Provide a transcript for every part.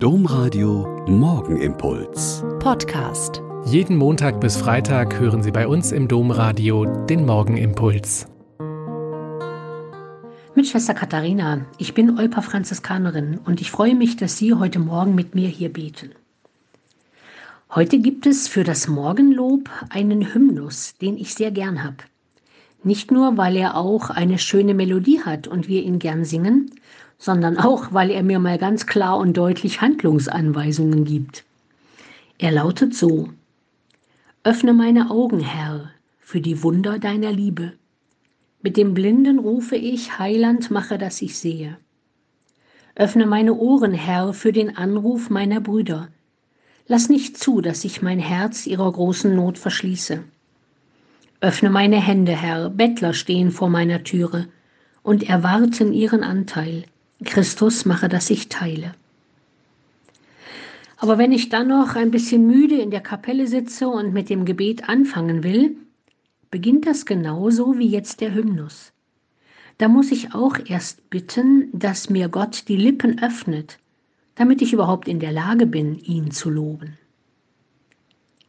Domradio Morgenimpuls. Podcast. Jeden Montag bis Freitag hören Sie bei uns im Domradio den Morgenimpuls. Mit Schwester Katharina, ich bin Olpa Franziskanerin und ich freue mich, dass Sie heute Morgen mit mir hier beten. Heute gibt es für das Morgenlob einen Hymnus, den ich sehr gern habe. Nicht nur, weil er auch eine schöne Melodie hat und wir ihn gern singen, sondern auch, weil er mir mal ganz klar und deutlich Handlungsanweisungen gibt. Er lautet so, Öffne meine Augen, Herr, für die Wunder deiner Liebe. Mit dem Blinden rufe ich, Heiland, mache, dass ich sehe. Öffne meine Ohren, Herr, für den Anruf meiner Brüder. Lass nicht zu, dass ich mein Herz ihrer großen Not verschließe. Öffne meine Hände, Herr, Bettler stehen vor meiner Türe und erwarten ihren Anteil. Christus mache, dass ich teile. Aber wenn ich dann noch ein bisschen müde in der Kapelle sitze und mit dem Gebet anfangen will, beginnt das genauso wie jetzt der Hymnus. Da muss ich auch erst bitten, dass mir Gott die Lippen öffnet, damit ich überhaupt in der Lage bin, ihn zu loben.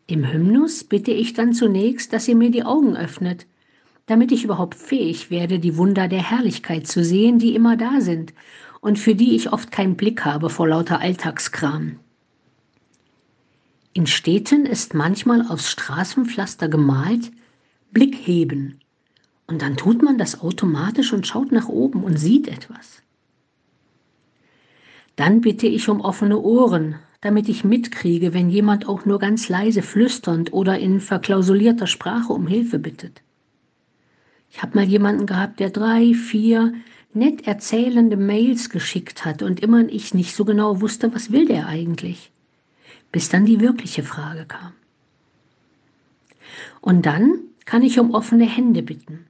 Im Hymnus bitte ich dann zunächst, dass ihr mir die Augen öffnet, damit ich überhaupt fähig werde, die Wunder der Herrlichkeit zu sehen, die immer da sind und für die ich oft keinen Blick habe vor lauter Alltagskram. In Städten ist manchmal aufs Straßenpflaster gemalt, Blick heben. Und dann tut man das automatisch und schaut nach oben und sieht etwas. Dann bitte ich um offene Ohren, damit ich mitkriege, wenn jemand auch nur ganz leise flüsternd oder in verklausulierter Sprache um Hilfe bittet. Ich habe mal jemanden gehabt, der drei, vier nett erzählende Mails geschickt hat und immer ich nicht so genau wusste, was will der eigentlich, bis dann die wirkliche Frage kam. Und dann kann ich um offene Hände bitten,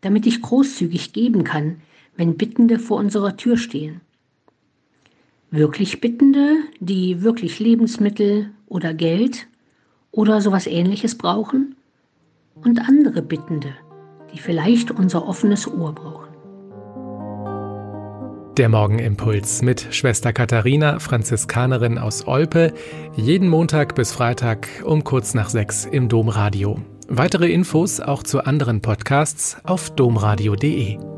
damit ich großzügig geben kann, wenn Bittende vor unserer Tür stehen wirklich Bittende, die wirklich Lebensmittel oder Geld oder sowas ähnliches brauchen und andere Bittende, die vielleicht unser offenes Ohr brauchen. Der Morgenimpuls mit Schwester Katharina, Franziskanerin aus Olpe, jeden Montag bis Freitag um kurz nach sechs im Domradio. Weitere Infos auch zu anderen Podcasts auf domradio.de.